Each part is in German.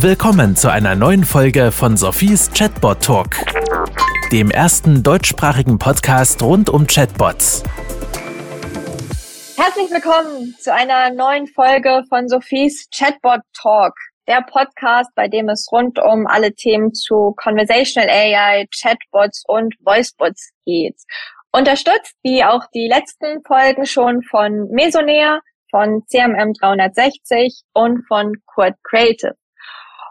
Willkommen zu einer neuen Folge von Sophies Chatbot Talk, dem ersten deutschsprachigen Podcast rund um Chatbots. Herzlich willkommen zu einer neuen Folge von Sophies Chatbot Talk, der Podcast, bei dem es rund um alle Themen zu Conversational AI, Chatbots und Voicebots geht. Unterstützt, wie auch die letzten Folgen schon von Mesonair, von CMM 360 und von Quad Creative.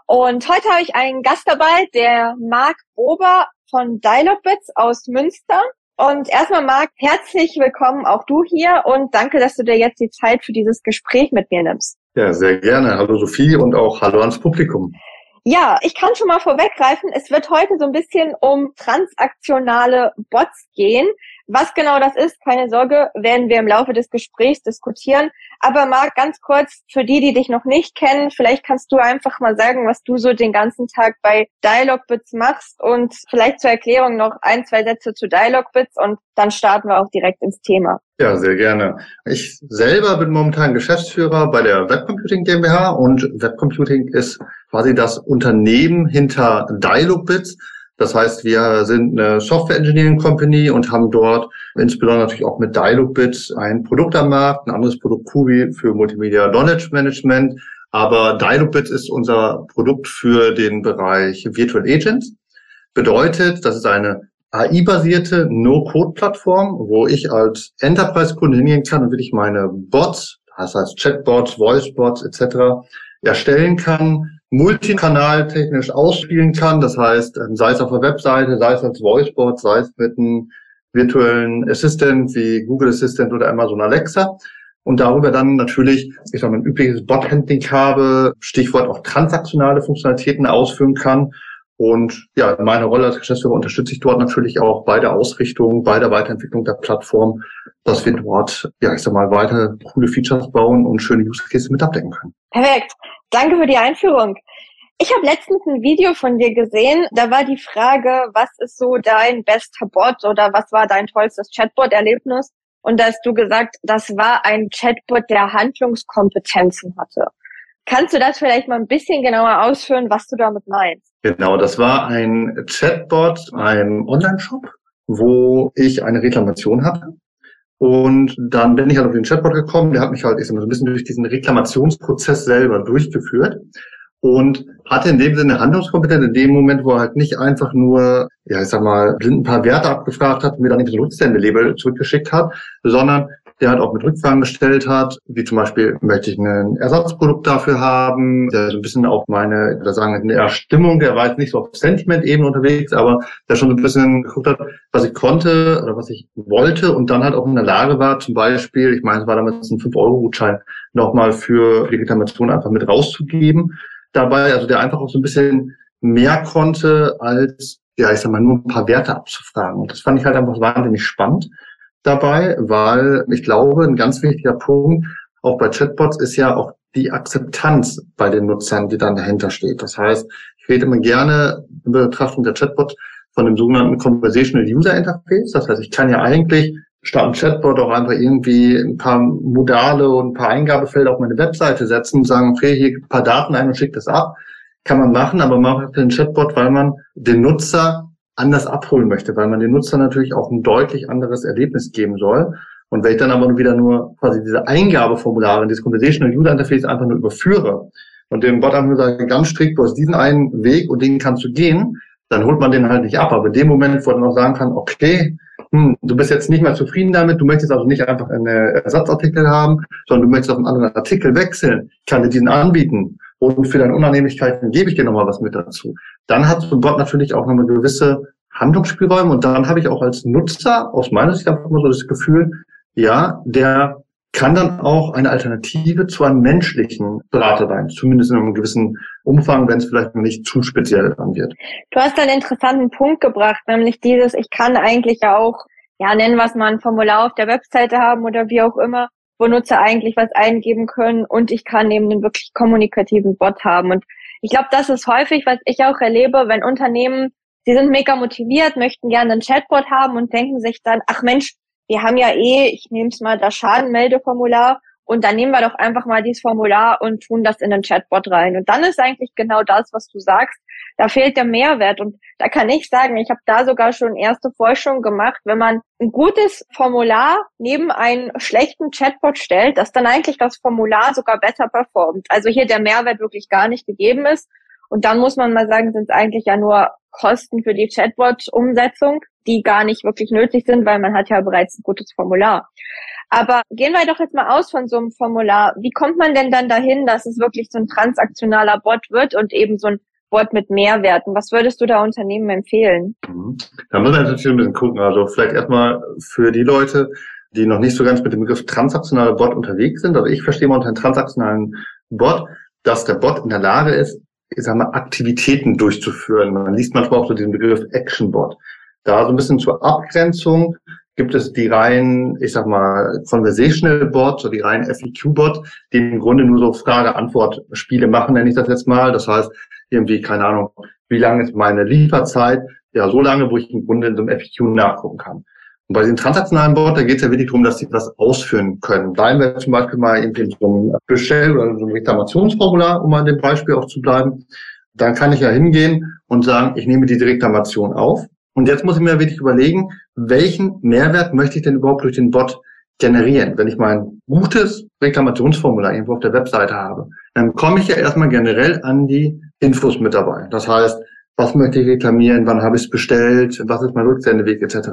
Und heute habe ich einen Gast dabei, der Marc Ober von Dialogbits aus Münster. Und erstmal, Marc, herzlich willkommen auch du hier und danke, dass du dir jetzt die Zeit für dieses Gespräch mit mir nimmst. Ja, sehr gerne. Hallo Sophie und auch hallo ans Publikum. Ja, ich kann schon mal vorweggreifen. Es wird heute so ein bisschen um transaktionale Bots gehen. Was genau das ist, keine Sorge, werden wir im Laufe des Gesprächs diskutieren. Aber Marc, ganz kurz, für die, die dich noch nicht kennen, vielleicht kannst du einfach mal sagen, was du so den ganzen Tag bei Dialogbits machst und vielleicht zur Erklärung noch ein, zwei Sätze zu Dialogbits und dann starten wir auch direkt ins Thema. Ja, sehr gerne. Ich selber bin momentan Geschäftsführer bei der Webcomputing GmbH und Webcomputing ist quasi das Unternehmen hinter Dialogbits. Das heißt, wir sind eine Software Engineering Company und haben dort insbesondere natürlich auch mit Dialogbit ein Produkt am Markt, ein anderes Produkt Kubi für Multimedia Knowledge Management. Aber Dialogbit ist unser Produkt für den Bereich Virtual Agents. Bedeutet, das ist eine AI-basierte No-Code-Plattform, wo ich als Enterprise-Kunde hingehen kann und wirklich meine Bots, das heißt Chatbots, Voicebots etc. erstellen kann, multikanal technisch ausspielen kann. Das heißt, ähm, sei es auf der Webseite, sei es als Voicebot, sei es mit einem virtuellen Assistant wie Google Assistant oder Amazon Alexa. Und darüber dann natürlich, ich sag mal, ein übliches Bot-Handling habe, Stichwort auch transaktionale Funktionalitäten ausführen kann. Und ja, meine Rolle als Geschäftsführer unterstütze ich dort natürlich auch bei der Ausrichtung, bei der Weiterentwicklung der Plattform, dass wir dort, ja, ich sag mal, weiter coole Features bauen und schöne Use Cases mit abdecken können. Perfekt. Danke für die Einführung. Ich habe letztens ein Video von dir gesehen. Da war die Frage, was ist so dein bester Bot oder was war dein tollstes Chatbot-Erlebnis? Und da hast du gesagt, das war ein Chatbot, der Handlungskompetenzen hatte. Kannst du das vielleicht mal ein bisschen genauer ausführen, was du damit meinst? Genau, das war ein Chatbot, ein Online-Shop, wo ich eine Reklamation hatte und dann bin ich halt auf den Chatbot gekommen, der hat mich halt ich sag mal, so ein bisschen durch diesen Reklamationsprozess selber durchgeführt und hatte in dem Sinne Handlungskompetenz in dem Moment, wo er halt nicht einfach nur, ja, ich sag mal, blind ein paar Werte abgefragt hat und mir dann nicht so ein Rücksendelabel zurückgeschickt hat, sondern der halt auch mit Rückfragen gestellt hat, wie zum Beispiel, möchte ich ein Ersatzprodukt dafür haben, der so ein bisschen auch meine, da sagen in der Stimmung, der war jetzt nicht so auf Sentiment-Ebene unterwegs, aber der schon so ein bisschen geguckt hat, was ich konnte oder was ich wollte und dann halt auch in der Lage war, zum Beispiel, ich meine, es war damals ein 5-Euro-Gutschein, nochmal für die Reklamation einfach mit rauszugeben. Dabei, also der einfach auch so ein bisschen mehr konnte als ja, ich sag mal, nur ein paar Werte abzufragen. Und das fand ich halt einfach wahnsinnig spannend dabei, weil ich glaube, ein ganz wichtiger Punkt auch bei Chatbots ist ja auch die Akzeptanz bei den Nutzern, die dann dahinter steht. Das heißt, ich rede immer gerne in Betrachtung der Chatbot von dem sogenannten Conversational User Interface. Das heißt, ich kann ja eigentlich statt ein Chatbot auch einfach irgendwie ein paar Modale und ein paar Eingabefelder auf meine Webseite setzen und sagen, okay, hier ein paar Daten ein und schickt das ab. Kann man machen, aber man macht den Chatbot, weil man den Nutzer anders abholen möchte, weil man den Nutzer natürlich auch ein deutlich anderes Erlebnis geben soll. Und wenn ich dann aber wieder nur quasi diese Eingabeformulare in dieses Conversational User Interface einfach nur überführe und dem Bot einfach nur sage, ganz strikt, du hast diesen einen Weg und den kannst du gehen, dann holt man den halt nicht ab. Aber in dem Moment, wo er dann auch sagen kann, okay, hm, du bist jetzt nicht mehr zufrieden damit, du möchtest also nicht einfach einen Ersatzartikel haben, sondern du möchtest auf einen anderen Artikel wechseln, kann dir diesen anbieten und für deine Unannehmlichkeiten gebe ich dir nochmal was mit dazu. Dann hat so ein Bot natürlich auch noch eine gewisse Handlungsspielräume und dann habe ich auch als Nutzer aus meiner Sicht einfach immer so das Gefühl, ja, der kann dann auch eine Alternative zu einem menschlichen Berater sein, zumindest in einem gewissen Umfang, wenn es vielleicht noch nicht zu speziell dann wird. Du hast einen interessanten Punkt gebracht, nämlich dieses, ich kann eigentlich auch, ja, nennen was mal ein Formular auf der Webseite haben oder wie auch immer, wo Nutzer eigentlich was eingeben können und ich kann eben einen wirklich kommunikativen Bot haben. Und ich glaube, das ist häufig, was ich auch erlebe, wenn Unternehmen, sie sind mega motiviert, möchten gerne einen Chatbot haben und denken sich dann, ach Mensch, wir haben ja eh, ich nehme es mal das Schadenmeldeformular und dann nehmen wir doch einfach mal dieses Formular und tun das in den Chatbot rein. Und dann ist eigentlich genau das, was du sagst. Da fehlt der Mehrwert. Und da kann ich sagen, ich habe da sogar schon erste Forschung gemacht, wenn man ein gutes Formular neben einen schlechten Chatbot stellt, dass dann eigentlich das Formular sogar besser performt. Also hier der Mehrwert wirklich gar nicht gegeben ist. Und dann muss man mal sagen, sind es eigentlich ja nur Kosten für die Chatbot-Umsetzung, die gar nicht wirklich nötig sind, weil man hat ja bereits ein gutes Formular. Aber gehen wir doch jetzt mal aus von so einem Formular. Wie kommt man denn dann dahin, dass es wirklich so ein transaktionaler Bot wird und eben so ein Bot mit Mehrwerten? Was würdest du da Unternehmen empfehlen? Mhm. Da muss man natürlich ein bisschen gucken. Also vielleicht erstmal für die Leute, die noch nicht so ganz mit dem Begriff transaktionaler Bot unterwegs sind. Also ich verstehe mal unter einem transaktionalen Bot, dass der Bot in der Lage ist, ich sag mal, Aktivitäten durchzuführen. Man liest manchmal auch so diesen Begriff Action Bot. Da so ein bisschen zur Abgrenzung gibt es die reinen, ich sag mal, Conversational Bot, so die reinen FEQ Bot, die im Grunde nur so Frage-Antwort-Spiele machen, nenne ich das jetzt mal. Das heißt, irgendwie, keine Ahnung, wie lange ist meine Lieferzeit? Ja, so lange, wo ich im Grunde in so einem FEQ nachgucken kann. Und bei den transaktionalen Bot, da geht es ja wirklich darum, dass sie was ausführen können. Bleiben wir zum Beispiel mal in so einem Bestell- oder so einem Reklamationsformular, um in dem Beispiel auch zu bleiben. Dann kann ich ja hingehen und sagen, ich nehme die Reklamation auf und jetzt muss ich mir wirklich überlegen, welchen Mehrwert möchte ich denn überhaupt durch den Bot generieren? Wenn ich mein gutes Reklamationsformular irgendwo auf der Webseite habe, dann komme ich ja erstmal generell an die Infos mit dabei. Das heißt, was möchte ich reklamieren, wann habe ich es bestellt, was ist mein Rücksendeweg etc.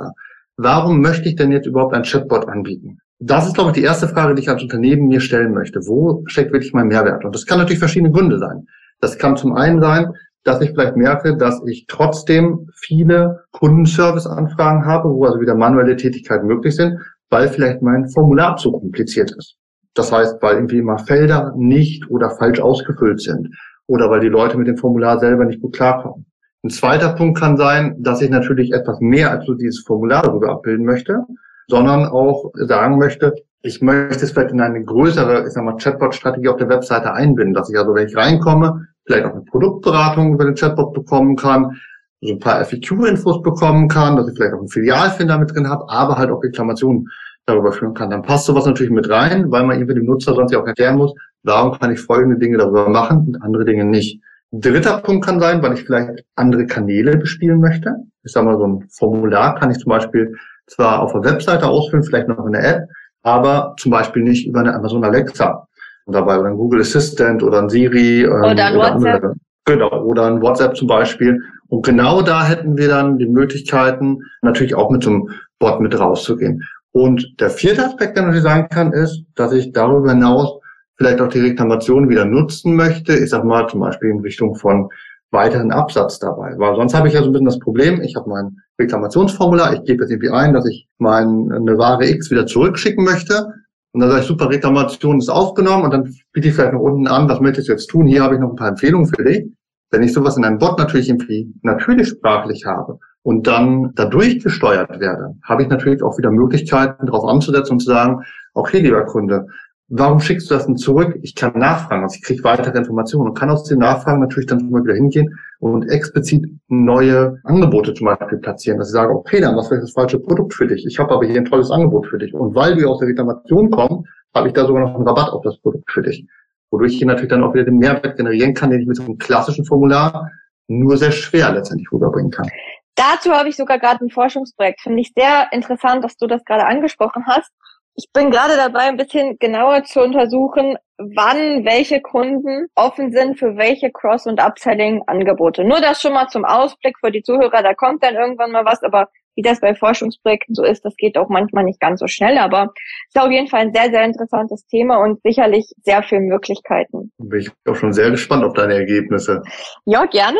Warum möchte ich denn jetzt überhaupt ein Chatbot anbieten? Das ist, glaube ich, die erste Frage, die ich als Unternehmen mir stellen möchte. Wo steckt wirklich mein Mehrwert? Und das kann natürlich verschiedene Gründe sein. Das kann zum einen sein, dass ich vielleicht merke, dass ich trotzdem viele Kundenservice-Anfragen habe, wo also wieder manuelle Tätigkeiten möglich sind, weil vielleicht mein Formular zu kompliziert ist. Das heißt, weil irgendwie immer Felder nicht oder falsch ausgefüllt sind oder weil die Leute mit dem Formular selber nicht gut klarkommen. Ein zweiter Punkt kann sein, dass ich natürlich etwas mehr als so dieses Formular darüber abbilden möchte, sondern auch sagen möchte, ich möchte es vielleicht in eine größere, ich sag mal, Chatbot-Strategie auf der Webseite einbinden, dass ich also, wenn ich reinkomme, vielleicht auch eine Produktberatung über den Chatbot bekommen kann, so ein paar FAQ-Infos bekommen kann, dass ich vielleicht auch einen Filialfinder mit drin habe, aber halt auch Reklamationen darüber führen kann. Dann passt sowas natürlich mit rein, weil man irgendwie dem Nutzer sonst ja auch erklären muss, warum kann ich folgende Dinge darüber machen und andere Dinge nicht. Dritter Punkt kann sein, weil ich vielleicht andere Kanäle bespielen möchte. Ich sage mal, so ein Formular kann ich zum Beispiel zwar auf der Webseite ausfüllen, vielleicht noch in der App, aber zum Beispiel nicht über eine Amazon Alexa dabei oder ein Google Assistant oder ein Siri. Ähm, oder ein oder WhatsApp. Andere, genau, oder ein WhatsApp zum Beispiel. Und genau da hätten wir dann die Möglichkeiten, natürlich auch mit so einem Bot mit rauszugehen. Und der vierte Aspekt, der natürlich sagen kann, ist, dass ich darüber hinaus vielleicht auch die Reklamation wieder nutzen möchte. Ich sag mal zum Beispiel in Richtung von weiteren Absatz dabei. Weil sonst habe ich ja so ein bisschen das Problem, ich habe mein Reklamationsformular, ich gebe jetzt irgendwie ein, dass ich meine Ware X wieder zurückschicken möchte und dann sage ich, super, Reklamation ist aufgenommen und dann biete ich vielleicht noch unten an, was möchtest du jetzt tun? Hier habe ich noch ein paar Empfehlungen für dich. Wenn ich sowas in einem Bot natürlich irgendwie natürlich sprachlich habe und dann dadurch gesteuert werde, habe ich natürlich auch wieder Möglichkeiten, darauf anzusetzen und zu sagen, okay, lieber Kunde, warum schickst du das denn zurück? Ich kann nachfragen, also ich kriege weitere Informationen und kann aus den Nachfragen natürlich dann mal wieder hingehen und explizit neue Angebote zum Beispiel platzieren, dass ich sage, okay, dann was wäre das falsche Produkt für dich? Ich habe aber hier ein tolles Angebot für dich. Und weil wir aus der Reklamation kommen, habe ich da sogar noch einen Rabatt auf das Produkt für dich. Wodurch ich hier natürlich dann auch wieder den Mehrwert generieren kann, den ich mit so einem klassischen Formular nur sehr schwer letztendlich rüberbringen kann. Dazu habe ich sogar gerade ein Forschungsprojekt. Finde ich sehr interessant, dass du das gerade angesprochen hast. Ich bin gerade dabei, ein bisschen genauer zu untersuchen, wann welche Kunden offen sind für welche Cross- und Upselling-Angebote. Nur das schon mal zum Ausblick für die Zuhörer, da kommt dann irgendwann mal was, aber wie das bei Forschungsprojekten so ist, das geht auch manchmal nicht ganz so schnell, aber ist auf jeden Fall ein sehr, sehr interessantes Thema und sicherlich sehr viele Möglichkeiten. Bin ich auch schon sehr gespannt auf deine Ergebnisse. Ja, gerne.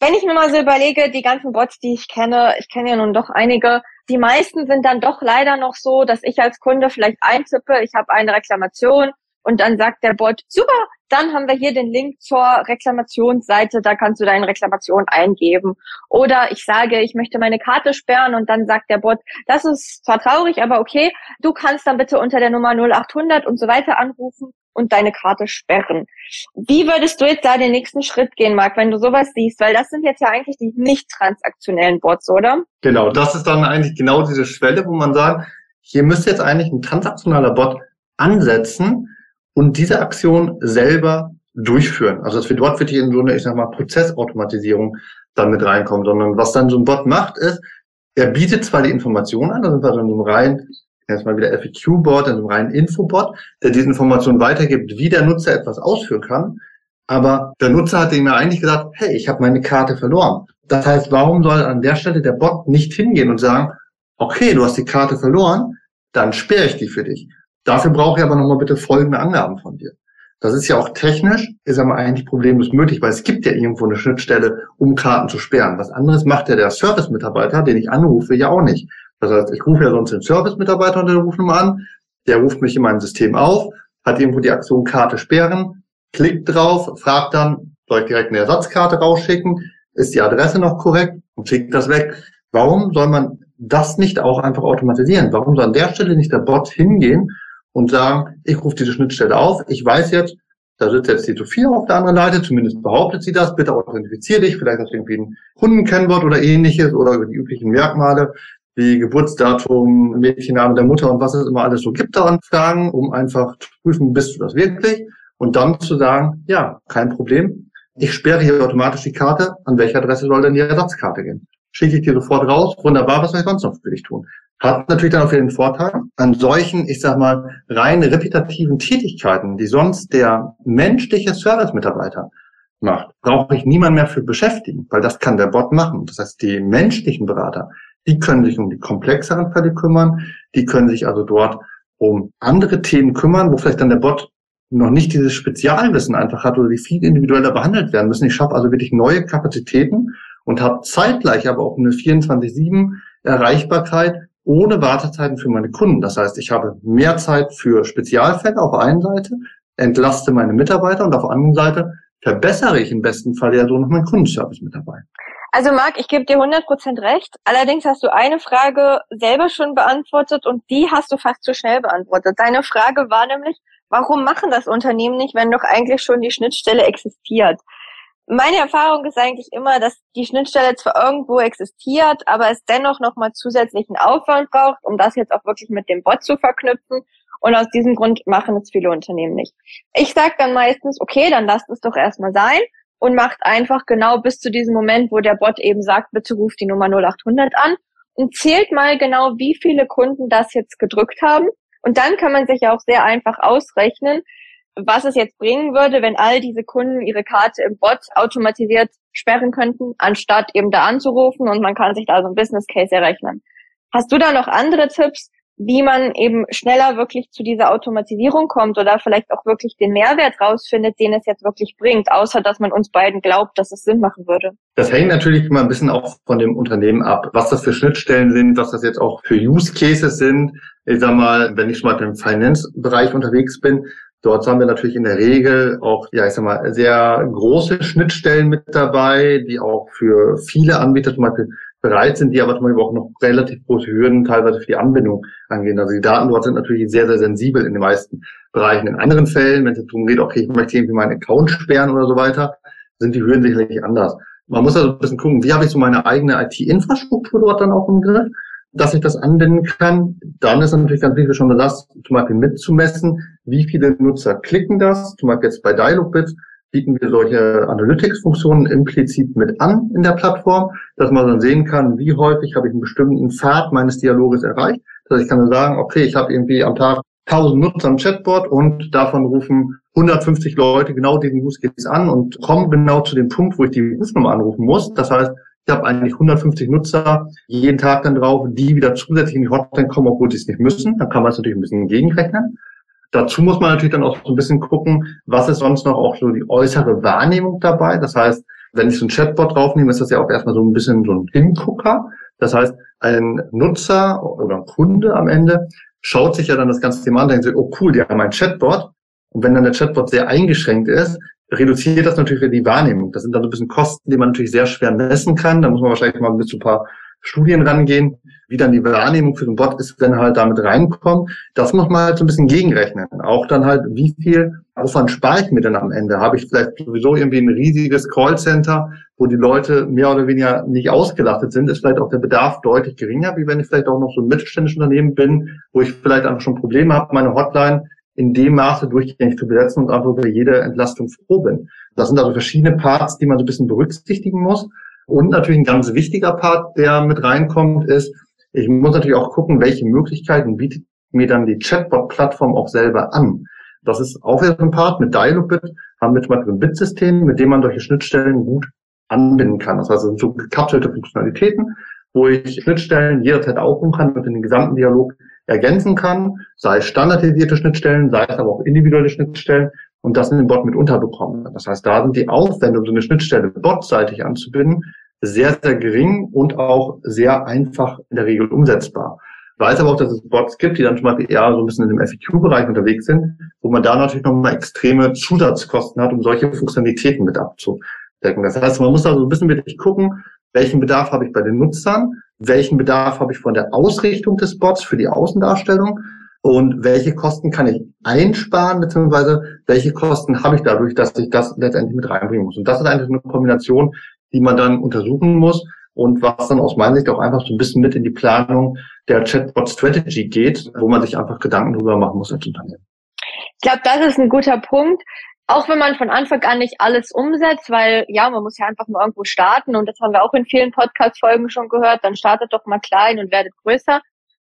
Wenn ich mir mal so überlege, die ganzen Bots, die ich kenne, ich kenne ja nun doch einige, die meisten sind dann doch leider noch so, dass ich als Kunde vielleicht eintippe, ich habe eine Reklamation und dann sagt der Bot, super, dann haben wir hier den Link zur Reklamationsseite, da kannst du deine Reklamation eingeben. Oder ich sage, ich möchte meine Karte sperren und dann sagt der Bot, das ist zwar traurig, aber okay, du kannst dann bitte unter der Nummer 0800 und so weiter anrufen und deine Karte sperren. Wie würdest du jetzt da den nächsten Schritt gehen, Marc, wenn du sowas siehst? Weil das sind jetzt ja eigentlich die nicht transaktionellen Bots, oder? Genau, das ist dann eigentlich genau diese Schwelle, wo man sagt, hier müsste jetzt eigentlich ein transaktionaler Bot ansetzen und diese Aktion selber durchführen. Also dass wir dort wirklich in so eine, ich sag mal, Prozessautomatisierung dann mit reinkommen, sondern was dann so ein Bot macht, ist, er bietet zwar die Informationen an, da sind wir so in einem reinen, jetzt mal wieder FAQ-Bot, in einem reinen Infobot, der diese Informationen weitergibt, wie der Nutzer etwas ausführen kann. Aber der Nutzer hat ihm ja eigentlich gesagt, hey, ich habe meine Karte verloren. Das heißt, warum soll an der Stelle der Bot nicht hingehen und sagen, okay, du hast die Karte verloren, dann sperre ich die für dich. Dafür brauche ich aber nochmal bitte folgende Angaben von dir. Das ist ja auch technisch, ist aber eigentlich problemlos möglich, weil es gibt ja irgendwo eine Schnittstelle, um Karten zu sperren. Was anderes macht ja der Service-Mitarbeiter, den ich anrufe, ja auch nicht. Das heißt, ich rufe ja sonst den Service-Mitarbeiter unter der Rufnummer an, der ruft mich in meinem System auf, hat irgendwo die Aktion Karte sperren, klickt drauf, fragt dann, soll ich direkt eine Ersatzkarte rausschicken, ist die Adresse noch korrekt und schickt das weg. Warum soll man das nicht auch einfach automatisieren? Warum soll an der Stelle nicht der Bot hingehen und sagen, ich rufe diese Schnittstelle auf, ich weiß jetzt, da sitzt jetzt die Sophia auf der anderen Seite, zumindest behauptet sie das, bitte authentifizier dich, vielleicht hast du irgendwie ein Kundenkennwort oder ähnliches oder über die üblichen Merkmale wie Geburtsdatum, Mädchenname der Mutter und was es immer alles so gibt da an Fragen, um einfach zu prüfen, bist du das wirklich? Und dann zu sagen, ja, kein Problem, ich sperre hier automatisch die Karte, an welche Adresse soll denn die Ersatzkarte gehen? Schicke ich dir sofort raus, wunderbar, was soll ich sonst noch für dich tun? Hat natürlich dann auch wieder den Vorteil, an solchen, ich sag mal, rein repetitiven Tätigkeiten, die sonst der menschliche Service-Mitarbeiter macht, brauche ich niemand mehr für beschäftigen, weil das kann der Bot machen. Das heißt, die menschlichen Berater, die können sich um die komplexeren Fälle kümmern, die können sich also dort um andere Themen kümmern, wo vielleicht dann der Bot noch nicht dieses Spezialwissen einfach hat oder die viel individueller behandelt werden müssen. Ich schaffe also wirklich neue Kapazitäten und habe zeitgleich aber auch eine 24-7 Erreichbarkeit ohne Wartezeiten für meine Kunden. Das heißt, ich habe mehr Zeit für Spezialfälle auf der einen Seite, entlaste meine Mitarbeiter und auf der anderen Seite verbessere ich im besten Fall ja so noch meinen Kundenservice mit dabei. Also Marc, ich gebe dir 100% recht. Allerdings hast du eine Frage selber schon beantwortet und die hast du fast zu schnell beantwortet. Deine Frage war nämlich, warum machen das Unternehmen nicht, wenn doch eigentlich schon die Schnittstelle existiert? Meine Erfahrung ist eigentlich immer, dass die Schnittstelle zwar irgendwo existiert, aber es dennoch nochmal zusätzlichen Aufwand braucht, um das jetzt auch wirklich mit dem Bot zu verknüpfen. Und aus diesem Grund machen es viele Unternehmen nicht. Ich sage dann meistens, okay, dann lasst es doch erstmal sein und macht einfach genau bis zu diesem Moment, wo der Bot eben sagt, bitte ruft die Nummer 0800 an und zählt mal genau, wie viele Kunden das jetzt gedrückt haben. Und dann kann man sich ja auch sehr einfach ausrechnen, was es jetzt bringen würde, wenn all diese Kunden ihre Karte im Bot automatisiert sperren könnten, anstatt eben da anzurufen und man kann sich da so ein Business Case errechnen. Hast du da noch andere Tipps, wie man eben schneller wirklich zu dieser Automatisierung kommt oder vielleicht auch wirklich den Mehrwert rausfindet, den es jetzt wirklich bringt, außer dass man uns beiden glaubt, dass es Sinn machen würde? Das hängt natürlich immer ein bisschen auch von dem Unternehmen ab, was das für Schnittstellen sind, was das jetzt auch für Use Cases sind. Ich sag mal, wenn ich schon mal im Finance-Bereich unterwegs bin, Dort haben wir natürlich in der Regel auch, ja, ich sag mal, sehr große Schnittstellen mit dabei, die auch für viele Anbieter zum Beispiel bereit sind, die aber zum Beispiel auch noch relativ große Hürden teilweise für die Anbindung angehen. Also die Daten dort sind natürlich sehr, sehr sensibel in den meisten Bereichen. In anderen Fällen, wenn es darum geht, okay, ich möchte irgendwie meinen Account sperren oder so weiter, sind die Hürden sicherlich anders. Man muss also ein bisschen gucken, wie habe ich so meine eigene IT-Infrastruktur dort dann auch im Griff? dass ich das anwenden kann. Dann ist natürlich ganz wichtig, schon das zum Beispiel mitzumessen, wie viele Nutzer klicken das. Zum Beispiel jetzt bei Dialogbit bieten wir solche Analytics-Funktionen implizit mit an in der Plattform, dass man dann sehen kann, wie häufig habe ich einen bestimmten Pfad meines Dialoges erreicht. Dass ich kann dann sagen, okay, ich habe irgendwie am Tag 1000 Nutzer am Chatbot und davon rufen 150 Leute genau diesen Use Case an und kommen genau zu dem Punkt, wo ich die Rufnummer anrufen muss. Das heißt, ich habe eigentlich 150 Nutzer jeden Tag dann drauf, die wieder zusätzlich in die Hotline kommen, obwohl sie es nicht müssen. Dann kann man es natürlich ein bisschen gegenrechnen. Dazu muss man natürlich dann auch so ein bisschen gucken, was ist sonst noch auch so die äußere Wahrnehmung dabei. Das heißt, wenn ich so ein Chatbot draufnehme, ist das ja auch erstmal so ein bisschen so ein Hingucker. Das heißt, ein Nutzer oder ein Kunde am Ende schaut sich ja dann das ganze Thema an und denkt sich, oh cool, die haben ein Chatbot. Und wenn dann der Chatbot sehr eingeschränkt ist, reduziert das natürlich die Wahrnehmung. Das sind dann so ein bisschen Kosten, die man natürlich sehr schwer messen kann. Da muss man wahrscheinlich mal mit so ein paar Studien rangehen, wie dann die Wahrnehmung für den Bot ist, wenn halt damit reinkommt. Das muss man halt so ein bisschen gegenrechnen. Auch dann halt, wie viel Aufwand spare ich mir denn am Ende? Habe ich vielleicht sowieso irgendwie ein riesiges Callcenter, wo die Leute mehr oder weniger nicht ausgelastet sind, ist vielleicht auch der Bedarf deutlich geringer, wie wenn ich vielleicht auch noch so ein mittelständisches Unternehmen bin, wo ich vielleicht einfach schon Probleme habe, meine Hotline in dem Maße durchgängig zu besetzen und einfach über jede Entlastung froh bin. Das sind also verschiedene Parts, die man so ein bisschen berücksichtigen muss. Und natürlich ein ganz wichtiger Part, der mit reinkommt, ist, ich muss natürlich auch gucken, welche Möglichkeiten bietet mir dann die Chatbot-Plattform auch selber an. Das ist auch wieder ein Part. Mit Dialogbit haben wir zum Beispiel ein Bitsystem, mit dem man solche Schnittstellen gut anbinden kann. Das heißt, das sind so gekapselte Funktionalitäten, wo ich Schnittstellen jederzeit aufrufen kann und in den gesamten Dialog ergänzen kann, sei es standardisierte Schnittstellen, sei es aber auch individuelle Schnittstellen und das in den Bot mit unterbekommen. Das heißt, da sind die Aufwände, um so eine Schnittstelle botseitig anzubinden, sehr, sehr gering und auch sehr einfach in der Regel umsetzbar. Ich weiß aber auch, dass es Bots gibt, die dann zum Beispiel eher so ein bisschen in dem FAQ-Bereich unterwegs sind, wo man da natürlich nochmal extreme Zusatzkosten hat, um solche Funktionalitäten mit abzudecken. Das heißt, man muss also ein bisschen wirklich gucken, welchen Bedarf habe ich bei den Nutzern, welchen Bedarf habe ich von der Ausrichtung des Bots für die Außendarstellung und welche Kosten kann ich einsparen, beziehungsweise welche Kosten habe ich dadurch, dass ich das letztendlich mit reinbringen muss. Und das ist eigentlich eine Kombination, die man dann untersuchen muss und was dann aus meiner Sicht auch einfach so ein bisschen mit in die Planung der Chatbot Strategy geht, wo man sich einfach Gedanken drüber machen muss als Unternehmen. Ich glaube, das ist ein guter Punkt. Auch wenn man von Anfang an nicht alles umsetzt, weil ja, man muss ja einfach mal irgendwo starten und das haben wir auch in vielen Podcast-Folgen schon gehört, dann startet doch mal klein und werdet größer.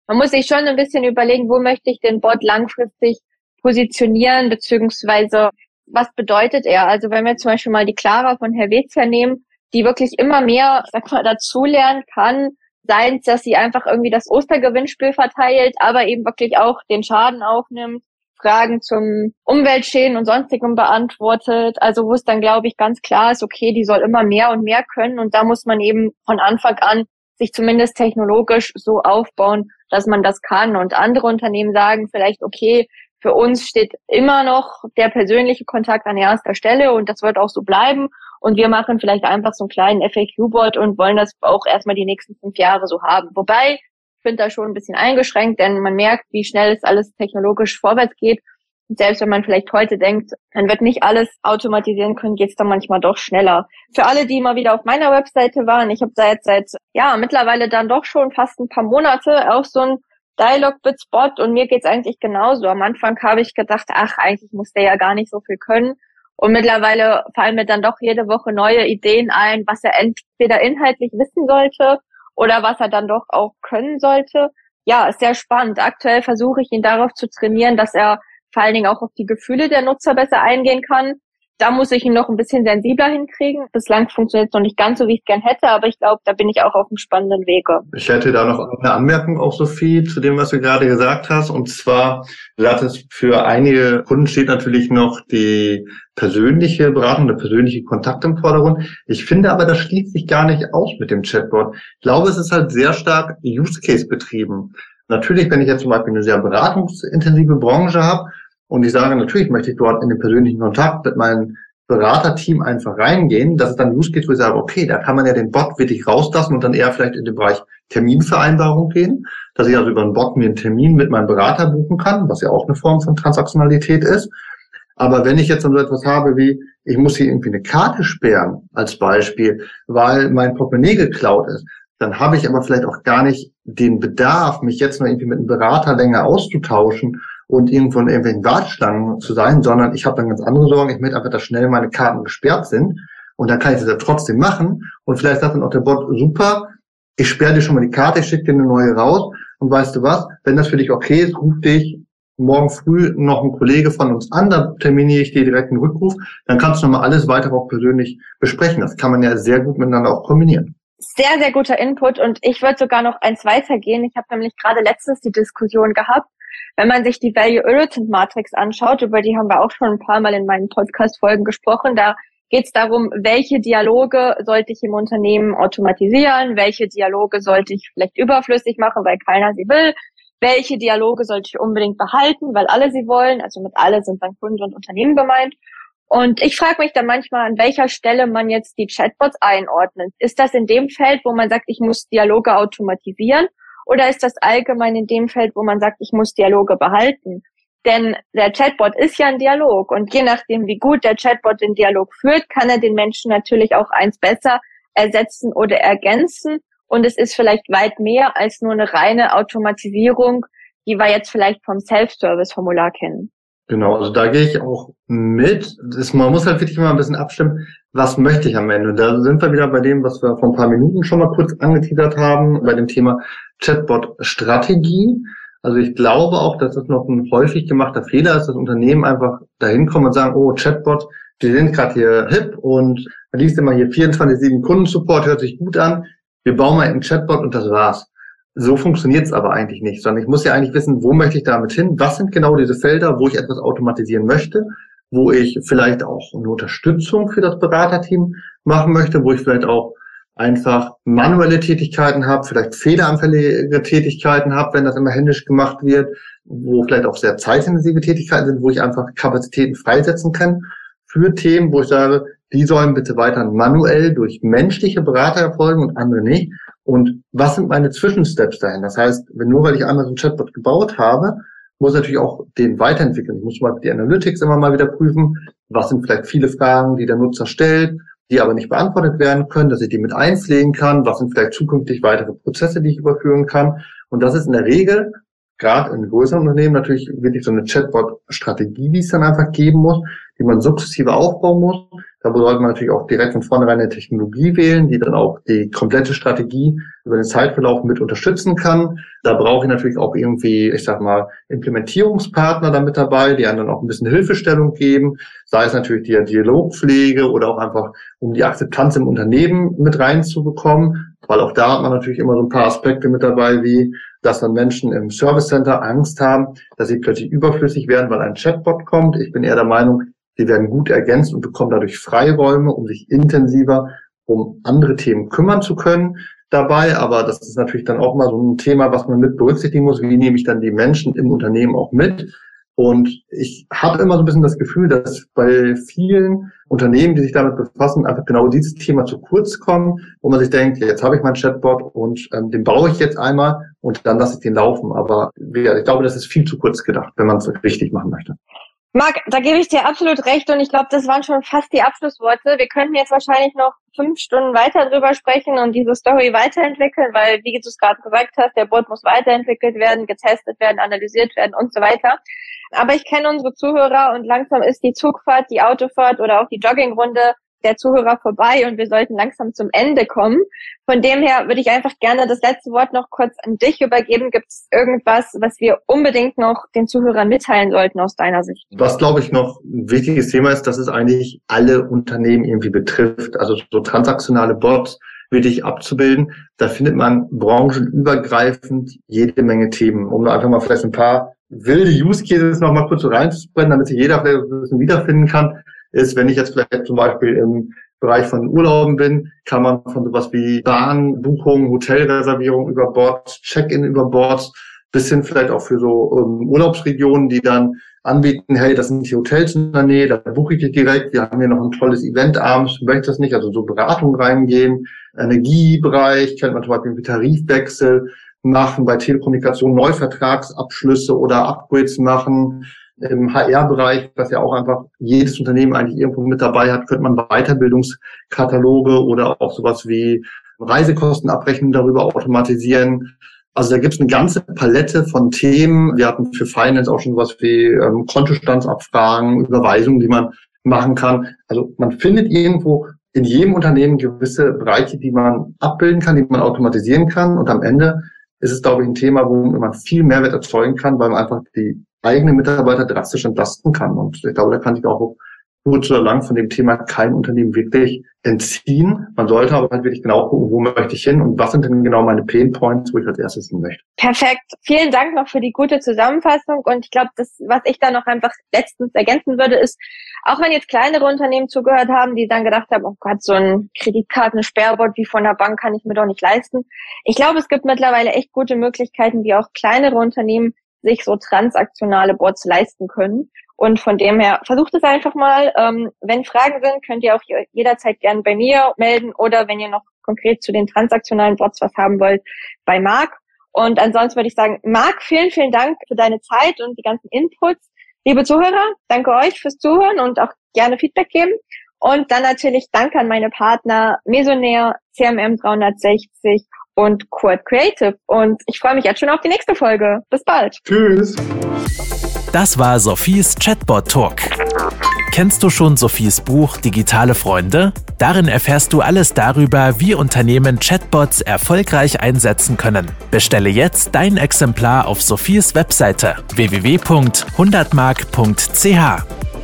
Man muss sich schon ein bisschen überlegen, wo möchte ich den Bot langfristig positionieren, beziehungsweise was bedeutet er? Also wenn wir zum Beispiel mal die Clara von Helvetia nehmen, die wirklich immer mehr, sag mal, dazulernen kann, seien es, dass sie einfach irgendwie das Ostergewinnspiel verteilt, aber eben wirklich auch den Schaden aufnimmt, Fragen zum Umweltschäden und sonstigem beantwortet. Also wo es dann, glaube ich, ganz klar ist, okay, die soll immer mehr und mehr können und da muss man eben von Anfang an sich zumindest technologisch so aufbauen, dass man das kann. Und andere Unternehmen sagen vielleicht, okay, für uns steht immer noch der persönliche Kontakt an erster Stelle und das wird auch so bleiben. Und wir machen vielleicht einfach so einen kleinen FAQ-Board und wollen das auch erstmal die nächsten fünf Jahre so haben. Wobei, ich finde da schon ein bisschen eingeschränkt, denn man merkt, wie schnell es alles technologisch vorwärts geht. Und selbst wenn man vielleicht heute denkt, man wird nicht alles automatisieren können, geht es dann manchmal doch schneller. Für alle, die mal wieder auf meiner Webseite waren, ich habe da jetzt seit, ja, mittlerweile dann doch schon fast ein paar Monate auch so ein Dialog-Bit-Spot und mir geht's eigentlich genauso. Am Anfang habe ich gedacht, ach, eigentlich muss der ja gar nicht so viel können. Und mittlerweile fallen mir dann doch jede Woche neue Ideen ein, was er entweder inhaltlich wissen sollte oder was er dann doch auch können sollte. Ja, ist sehr spannend. Aktuell versuche ich ihn darauf zu trainieren, dass er vor allen Dingen auch auf die Gefühle der Nutzer besser eingehen kann da muss ich ihn noch ein bisschen sensibler hinkriegen. Bislang funktioniert es noch nicht ganz so, wie ich es gern hätte, aber ich glaube, da bin ich auch auf einem spannenden Wege. Ich hätte da noch eine Anmerkung auch, Sophie, zu dem, was du gerade gesagt hast. Und zwar, sagtest, für einige Kunden steht natürlich noch die persönliche Beratung, der persönliche Kontakt im Vordergrund. Ich finde aber, das schließt sich gar nicht aus mit dem Chatbot. Ich glaube, es ist halt sehr stark Use Case betrieben. Natürlich, wenn ich jetzt zum Beispiel eine sehr beratungsintensive Branche habe, und ich sage, natürlich möchte ich dort in den persönlichen Kontakt mit meinem Beraterteam einfach reingehen. Das ist dann Case, wo ich sage, okay, da kann man ja den Bot wirklich rauslassen und dann eher vielleicht in den Bereich Terminvereinbarung gehen, dass ich also über einen Bot mir einen Termin mit meinem Berater buchen kann, was ja auch eine Form von Transaktionalität ist. Aber wenn ich jetzt dann so etwas habe wie, ich muss hier irgendwie eine Karte sperren, als Beispiel, weil mein Portemonnaie geklaut ist, dann habe ich aber vielleicht auch gar nicht den Bedarf, mich jetzt noch irgendwie mit einem Berater länger auszutauschen und irgendwo in irgendwelchen Warteschlangen zu sein, sondern ich habe dann ganz andere Sorgen. Ich möchte einfach, dass schnell meine Karten gesperrt sind und dann kann ich das ja trotzdem machen und vielleicht sagt dann auch der Bot, super, ich sperre dir schon mal die Karte, ich schicke dir eine neue raus und weißt du was, wenn das für dich okay ist, ruf dich morgen früh noch ein Kollege von uns an, dann terminiere ich dir direkt einen Rückruf, dann kannst du nochmal alles weiter auch persönlich besprechen. Das kann man ja sehr gut miteinander auch kombinieren. Sehr, sehr guter Input und ich würde sogar noch eins weitergehen. Ich habe nämlich gerade letztens die Diskussion gehabt, wenn man sich die Value Irritant Matrix anschaut, über die haben wir auch schon ein paar Mal in meinen Podcast-Folgen gesprochen, da geht es darum, welche Dialoge sollte ich im Unternehmen automatisieren, welche Dialoge sollte ich vielleicht überflüssig machen, weil keiner sie will, welche Dialoge sollte ich unbedingt behalten, weil alle sie wollen, also mit alle sind dann Kunden und Unternehmen gemeint. Und ich frage mich dann manchmal, an welcher Stelle man jetzt die Chatbots einordnet. Ist das in dem Feld, wo man sagt, ich muss Dialoge automatisieren? Oder ist das allgemein in dem Feld, wo man sagt, ich muss Dialoge behalten? Denn der Chatbot ist ja ein Dialog und je nachdem, wie gut der Chatbot den Dialog führt, kann er den Menschen natürlich auch eins besser ersetzen oder ergänzen. Und es ist vielleicht weit mehr als nur eine reine Automatisierung, die wir jetzt vielleicht vom Self-Service-Formular kennen. Genau, also da gehe ich auch mit. Das, man muss halt wirklich immer ein bisschen abstimmen, was möchte ich am Ende. Da sind wir wieder bei dem, was wir vor ein paar Minuten schon mal kurz angeteasert haben, bei dem Thema Chatbot-Strategie. Also ich glaube auch, dass das noch ein häufig gemachter Fehler ist, dass Unternehmen einfach dahin kommen und sagen, oh, Chatbot, die sind gerade hier hip und man liest immer hier 24-7 Kundensupport, hört sich gut an. Wir bauen mal einen Chatbot und das war's. So funktioniert es aber eigentlich nicht, sondern ich muss ja eigentlich wissen, wo möchte ich damit hin? Was sind genau diese Felder, wo ich etwas automatisieren möchte? Wo ich vielleicht auch eine Unterstützung für das Beraterteam machen möchte, wo ich vielleicht auch einfach manuelle Tätigkeiten habe, vielleicht fehleranfällige Tätigkeiten habe, wenn das immer händisch gemacht wird, wo vielleicht auch sehr zeitintensive Tätigkeiten sind, wo ich einfach Kapazitäten freisetzen kann für Themen, wo ich sage, die sollen bitte weiter manuell durch menschliche Berater erfolgen und andere nicht. Und was sind meine Zwischensteps dahin? Das heißt, wenn nur weil ich einmal so ein Chatbot gebaut habe, muss ich natürlich auch den weiterentwickeln. Ich muss mal die Analytics immer mal wieder prüfen. Was sind vielleicht viele Fragen, die der Nutzer stellt, die aber nicht beantwortet werden können, dass ich die mit einpflegen kann? Was sind vielleicht zukünftig weitere Prozesse, die ich überführen kann? Und das ist in der Regel, gerade in größeren Unternehmen, natürlich wirklich so eine Chatbot-Strategie, die es dann einfach geben muss, die man sukzessive aufbauen muss. Da sollte man natürlich auch direkt von vornherein eine Technologie wählen, die dann auch die komplette Strategie über den Zeitverlauf mit unterstützen kann. Da brauche ich natürlich auch irgendwie, ich sag mal, Implementierungspartner damit dabei, die einem dann auch ein bisschen Hilfestellung geben, sei es natürlich die Dialogpflege oder auch einfach, um die Akzeptanz im Unternehmen mit reinzubekommen, weil auch da hat man natürlich immer so ein paar Aspekte mit dabei, wie dass dann Menschen im Service Center Angst haben, dass sie plötzlich überflüssig werden, weil ein Chatbot kommt. Ich bin eher der Meinung, Sie werden gut ergänzt und bekommen dadurch Freiräume, um sich intensiver um andere Themen kümmern zu können dabei. Aber das ist natürlich dann auch mal so ein Thema, was man mit berücksichtigen muss. Wie nehme ich dann die Menschen im Unternehmen auch mit? Und ich habe immer so ein bisschen das Gefühl, dass bei vielen Unternehmen, die sich damit befassen, einfach genau dieses Thema zu kurz kommen, wo man sich denkt, jetzt habe ich meinen Chatbot und ähm, den baue ich jetzt einmal und dann lasse ich den laufen. Aber ich glaube, das ist viel zu kurz gedacht, wenn man es richtig machen möchte. Marc, da gebe ich dir absolut recht und ich glaube, das waren schon fast die Abschlussworte. Wir könnten jetzt wahrscheinlich noch fünf Stunden weiter drüber sprechen und diese Story weiterentwickeln, weil, wie du es gerade gesagt hast, der Bot muss weiterentwickelt werden, getestet werden, analysiert werden und so weiter. Aber ich kenne unsere Zuhörer und langsam ist die Zugfahrt, die Autofahrt oder auch die Joggingrunde der Zuhörer vorbei und wir sollten langsam zum Ende kommen. Von dem her würde ich einfach gerne das letzte Wort noch kurz an dich übergeben. Gibt es irgendwas, was wir unbedingt noch den Zuhörern mitteilen sollten aus deiner Sicht? Was, glaube ich, noch ein wichtiges Thema ist, dass es eigentlich alle Unternehmen irgendwie betrifft. Also so transaktionale Bots wirklich abzubilden. Da findet man branchenübergreifend jede Menge Themen. Um einfach mal vielleicht ein paar wilde Use Cases noch mal kurz reinzusprechen, damit sich jeder vielleicht ein bisschen wiederfinden kann ist, wenn ich jetzt vielleicht zum Beispiel im Bereich von Urlauben bin, kann man von sowas wie Bahnbuchungen, Hotelreservierung über Bord, Check-in über Bord, bis hin vielleicht auch für so um, ähm, Urlaubsregionen, die dann anbieten, hey, das sind die Hotels in der Nähe, da buche ich dich direkt, wir haben hier noch ein tolles Event abends, möchte das nicht, also so Beratung reingehen, Energiebereich, kennt man zum Beispiel Tarifwechsel machen, bei Telekommunikation Neuvertragsabschlüsse oder Upgrades machen, im HR-Bereich, was ja auch einfach jedes Unternehmen eigentlich irgendwo mit dabei hat, könnte man Weiterbildungskataloge oder auch sowas wie Reisekostenabrechnung darüber automatisieren. Also da gibt es eine ganze Palette von Themen. Wir hatten für Finance auch schon sowas wie ähm, Kontostandsabfragen, Überweisungen, die man machen kann. Also man findet irgendwo in jedem Unternehmen gewisse Bereiche, die man abbilden kann, die man automatisieren kann. Und am Ende ist es, glaube ich, ein Thema, wo man viel Mehrwert erzeugen kann, weil man einfach die eigene Mitarbeiter drastisch entlasten kann. Und ich glaube, da kann sich auch kurz oder lang von dem Thema kein Unternehmen wirklich entziehen. Man sollte aber halt wirklich genau gucken, wo möchte ich hin und was sind denn genau meine Pain Points, wo ich als erstes hin möchte. Perfekt. Vielen Dank noch für die gute Zusammenfassung. Und ich glaube, das, was ich da noch einfach letztens ergänzen würde, ist, auch wenn jetzt kleinere Unternehmen zugehört haben, die dann gedacht haben, oh Gott, so ein Kreditkartensperrbot wie von der Bank kann ich mir doch nicht leisten. Ich glaube, es gibt mittlerweile echt gute Möglichkeiten, wie auch kleinere Unternehmen sich so transaktionale Bots leisten können. Und von dem her, versucht es einfach mal. Ähm, wenn Fragen sind, könnt ihr auch jederzeit gerne bei mir melden oder wenn ihr noch konkret zu den transaktionalen Bots was haben wollt, bei Marc. Und ansonsten würde ich sagen, Marc, vielen, vielen Dank für deine Zeit und die ganzen Inputs. Liebe Zuhörer, danke euch fürs Zuhören und auch gerne Feedback geben. Und dann natürlich danke an meine Partner Mesonair, CMM 360 und Quad Creative. Und ich freue mich jetzt schon auf die nächste Folge. Bis bald. Tschüss. Das war Sophies Chatbot Talk. Kennst du schon Sophies Buch Digitale Freunde? Darin erfährst du alles darüber, wie Unternehmen Chatbots erfolgreich einsetzen können. Bestelle jetzt dein Exemplar auf Sophies Webseite www.100mark.ch.